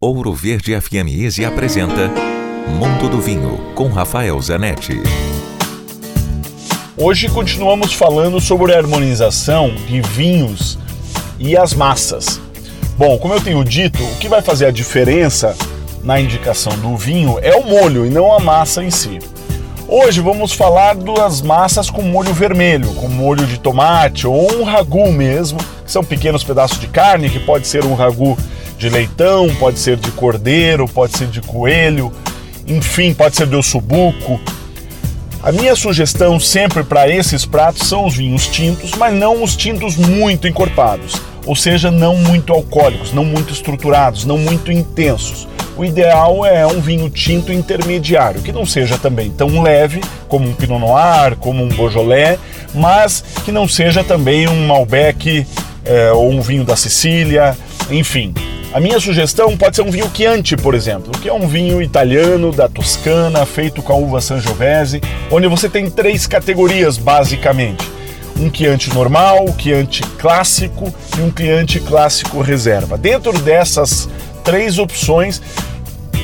Ouro Verde FM Easy apresenta Mundo do Vinho com Rafael Zanetti. Hoje continuamos falando sobre a harmonização de vinhos e as massas. Bom, como eu tenho dito, o que vai fazer a diferença na indicação do vinho é o molho e não a massa em si. Hoje vamos falar das massas com molho vermelho, com molho de tomate ou um ragu mesmo, que são pequenos pedaços de carne, que pode ser um ragu de leitão, pode ser de cordeiro, pode ser de coelho, enfim, pode ser de ossobuco. A minha sugestão sempre para esses pratos são os vinhos tintos, mas não os tintos muito encorpados, ou seja, não muito alcoólicos, não muito estruturados, não muito intensos. O ideal é um vinho tinto intermediário, que não seja também tão leve como um Pinot Noir, como um Beaujolais, mas que não seja também um Malbec é, ou um vinho da Sicília, enfim, a minha sugestão pode ser um vinho Chianti, por exemplo, que é um vinho italiano da Toscana, feito com a uva Sangiovese, onde você tem três categorias basicamente: um Chianti normal, um Chianti clássico e um Chianti clássico reserva. Dentro dessas três opções,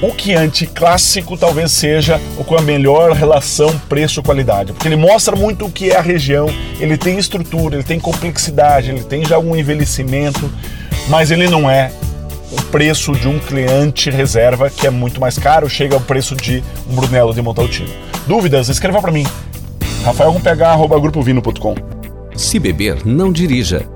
o Chianti clássico talvez seja o com a melhor relação preço-qualidade, porque ele mostra muito o que é a região, ele tem estrutura, ele tem complexidade, ele tem já um envelhecimento, mas ele não é o preço de um cliente reserva, que é muito mais caro, chega ao preço de um Brunello de Montaltino. Dúvidas? Escreva para mim. rafael.ph@grupovino.com. Se beber, não dirija.